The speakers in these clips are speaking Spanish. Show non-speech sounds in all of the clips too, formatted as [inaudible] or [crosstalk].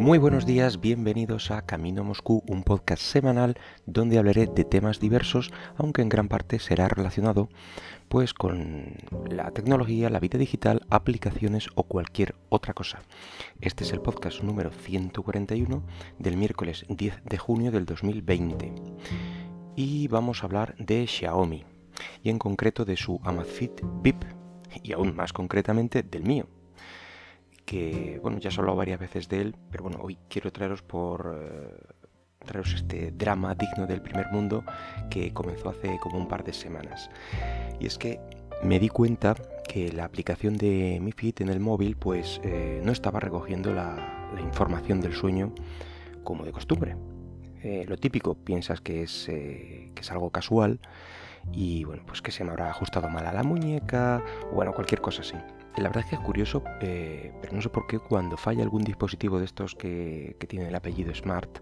Muy buenos días, bienvenidos a Camino Moscú, un podcast semanal donde hablaré de temas diversos, aunque en gran parte será relacionado pues con la tecnología, la vida digital, aplicaciones o cualquier otra cosa. Este es el podcast número 141 del miércoles 10 de junio del 2020. Y vamos a hablar de Xiaomi y en concreto de su Amazfit VIP y aún más concretamente del mío, que, bueno, ya he hablado varias veces de él, pero bueno, hoy quiero traeros por... Eh, traeros este drama digno del primer mundo que comenzó hace como un par de semanas. Y es que me di cuenta que la aplicación de Mi Fit en el móvil pues eh, no estaba recogiendo la, información del sueño como de costumbre. Eh, lo típico, piensas que es, que es algo casual y bueno, pues que se me habrá ajustado mal a la muñeca o bueno, cualquier cosa así. La verdad es que es curioso, eh, pero no sé por qué cuando falla algún dispositivo de estos que, que tiene el apellido Smart,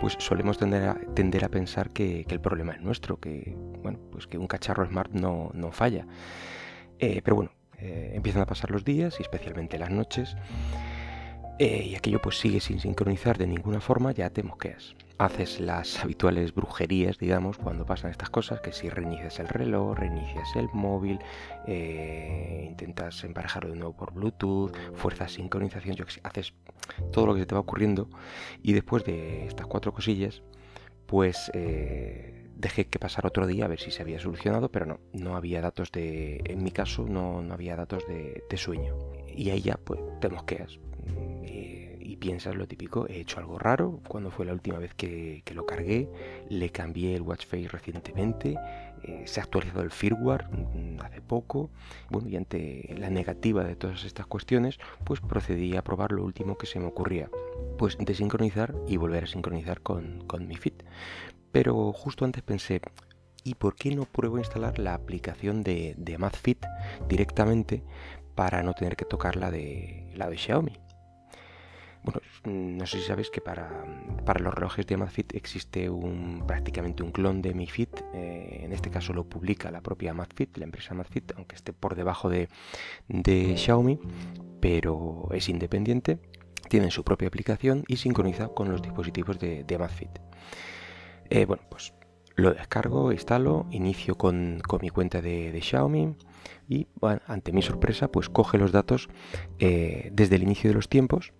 pues solemos tender a, tender a pensar que, el problema es nuestro, que bueno, pues que un cacharro Smart no, no falla. Eh, pero bueno, eh, empiezan a pasar los días y especialmente las noches y aquello pues sigue sin sincronizar de ninguna forma, ya te mosqueas. Haces las habituales brujerías, digamos, cuando pasan estas cosas, que si reinicias el reloj, reinicias el móvil, eh, intentas emparejarlo de nuevo por Bluetooth, fuerzas sincronización, yo que sé, haces todo lo que se te va ocurriendo. Y después de estas cuatro cosillas, pues eh, dejé que pasara otro día a ver si se había solucionado, pero no, no había datos de, en mi caso, no, no había datos de, de sueño. Y ahí ya, pues, te mosqueas piensas lo típico, he hecho algo raro, cuando fue la última vez que, lo cargué, le cambié el watch face recientemente, eh, se ha actualizado el firmware mm, hace poco, bueno, y ante la negativa de todas estas cuestiones, pues procedí a probar lo último que se me ocurría, pues desincronizar y volver a sincronizar con, con mi Fit. Pero justo antes pensé, ¿y por qué no pruebo a instalar la aplicación de, de directamente para no tener que tocar la de, la de Xiaomi? Bueno, no sé si sabéis que para, los relojes de Amazfit existe un, prácticamente un clon de Mi Fit. Eh, en este caso lo publica la propia Amazfit, la empresa Amazfit, aunque esté por debajo de, Xiaomi, pero es independiente. Tiene su propia aplicación y sincroniza con los dispositivos de, de. Eh, bueno, pues lo descargo, instalo, inicio con, mi cuenta de, Xiaomi y ante mi sorpresa pues coge los datos eh, desde el inicio de los tiempos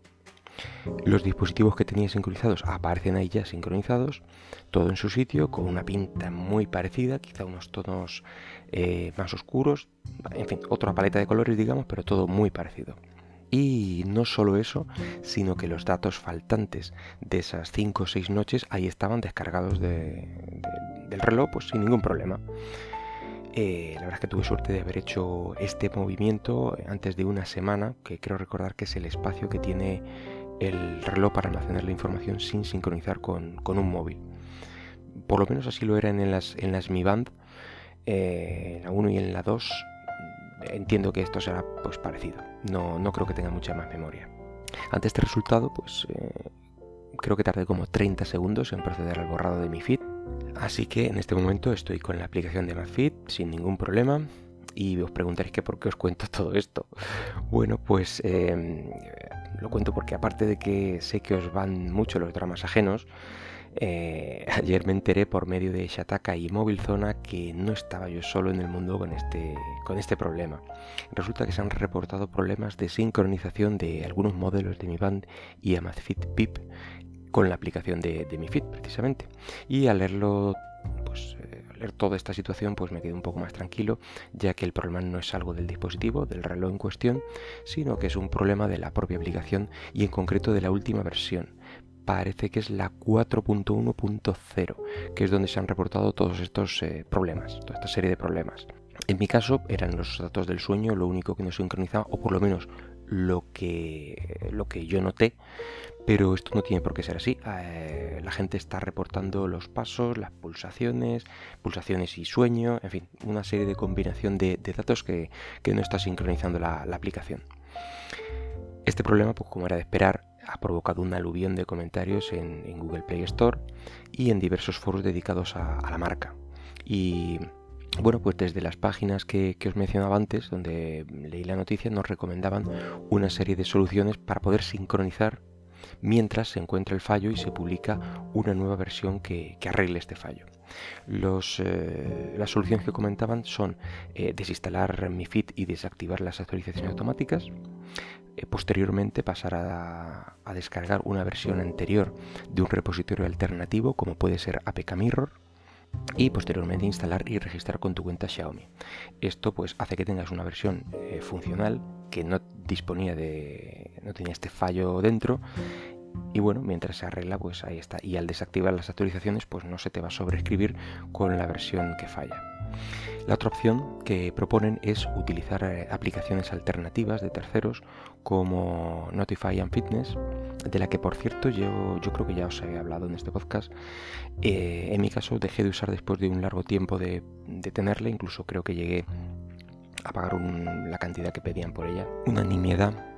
los dispositivos que tenía sincronizados aparecen ahí ya sincronizados, todo en su sitio, con una pinta muy parecida, quizá unos tonos eh, más oscuros, en fin, otra paleta de colores, digamos, pero todo muy parecido. Y no solo eso, sino que los datos faltantes de esas 5 o 6 noches ahí estaban descargados del reloj, pues sin ningún problema. Eh, la verdad es que tuve suerte de haber hecho este movimiento antes de una semana, que creo recordar que es el espacio que tiene el reloj para almacenar la información sin sincronizar con, un móvil. Por lo menos así lo era en las, en las Mi Band, eh, en la 1 y en la 2. Entiendo que esto será pues parecido. No, no creo que tenga mucha más memoria. Ante este resultado, pues eh, creo que tardé como 30 segundos en proceder al borrado de mi feed. Así que en este momento estoy con la aplicación de MyFit sin ningún problema y os preguntaréis que por qué os cuento [laughs] todo esto. Bueno, pues em, lo cuento porque aparte de que sé que os van mucho los dramas ajenos, eh, [laughs] ayer me enteré por medio de Shataka y Mobile Zona que no estaba yo solo en el mundo con este, con este problema. Resulta que se han reportado problemas de sincronización de algunos modelos de Mi Band y Amazfit Pip con la aplicación de, de Mi Fit precisamente. Y al leerlo, pues leer toda esta situación pues me quedé un poco más tranquilo, ya que el problema no es algo del dispositivo, del reloj en cuestión, sino que es un problema de la propia aplicación y en concreto de la última versión. Parece que es la 4.1.0, que es donde se han reportado todos estos eh, problemas, toda esta serie de problemas. En mi caso eran los datos del sueño lo único que no sincronizaba, o por lo menos lo que, lo que yo noté, pero esto no tiene por qué ser así. Eh, la gente está reportando los pasos, las pulsaciones, pulsaciones y sueño, en fin, una serie de combinación de, datos que, no está sincronizando la, aplicación. Este problema, pues como era de esperar, ha provocado un aluvión de comentarios en, Google Play Store y en diversos foros dedicados a, a la marca. Y bueno, pues desde las páginas que, os mencionaba antes, donde leí la noticia, nos recomendaban una serie de soluciones para poder sincronizar mientras se encuentra el fallo y se publica una nueva versión que, arregle este fallo. Eh, las soluciones que comentaban son eh, desinstalar MiFID y desactivar las actualizaciones automáticas, eh, posteriormente pasar a, descargar una versión anterior de un repositorio alternativo como puede ser APK Mirror y posteriormente instalar y registrar con tu cuenta Xiaomi. Esto pues hace que tengas una versión funcional que no disponía de no tenía este fallo dentro y bueno, mientras se arregla, pues ahí está. Y al desactivar las actualizaciones, pues no se te va a sobreescribir con la versión que falla. La otra opción que proponen es utilizar eh, aplicaciones alternativas de terceros como Notify and Fitness, de la que por cierto yo, yo creo que ya os he hablado en este podcast. Eh, en mi caso dejé de usar después de un largo tiempo de, de tenerla, incluso creo que llegué a pagar la cantidad que pedían por ella. Una nimiedad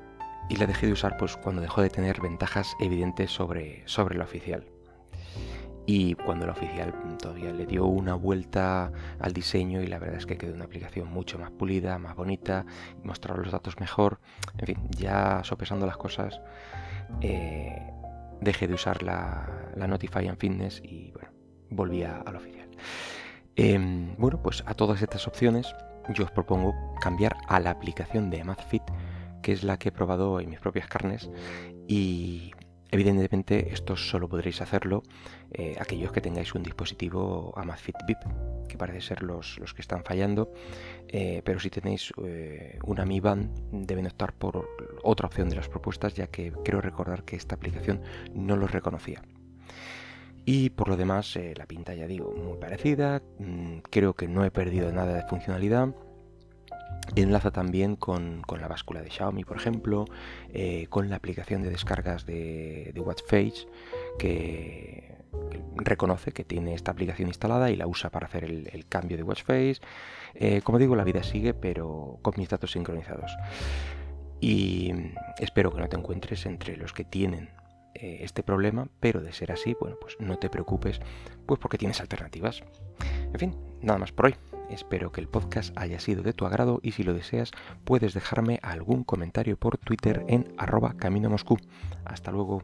y la dejé de usar pues cuando dejó de tener ventajas evidentes sobre, sobre la oficial. Y cuando la oficial todavía le dio una vuelta al diseño y la verdad es que quedó una aplicación mucho más pulida, más bonita, mostraba los datos mejor. En fin, ya sopesando las cosas, eh, dejé de usar la, la, Notify and Fitness y bueno, volví a, la oficial. Em, bueno, pues a todas estas opciones yo os propongo cambiar a la aplicación de MathFit que es la que he probado en mis propias carnes y evidentemente esto solo podréis hacerlo eh, aquellos que tengáis un dispositivo Amazfit VIP que parece ser los, los que están fallando eh, pero si tenéis eh, una Mi Band deben optar por otra opción de las propuestas ya que quiero recordar que esta aplicación no los reconocía. Y por lo demás la pinta ya digo muy parecida mm, creo que no he perdido nada de funcionalidad Enlaza también con, la báscula de Xiaomi, por ejemplo, eh, con la aplicación de descargas de, de WatchFace, que, reconoce que tiene esta aplicación instalada y la usa para hacer el, cambio de WatchFace. Eh, como digo, la vida sigue, pero con mis datos sincronizados. Y espero que no te encuentres entre los que tienen eh, este problema, pero de ser así, bueno, pues no te preocupes, pues porque tienes alternativas. En fin, nada más por hoy. Espero que el podcast haya sido de tu agrado y si lo deseas puedes dejarme algún comentario por Twitter en arroba camino Moscú. Hasta luego.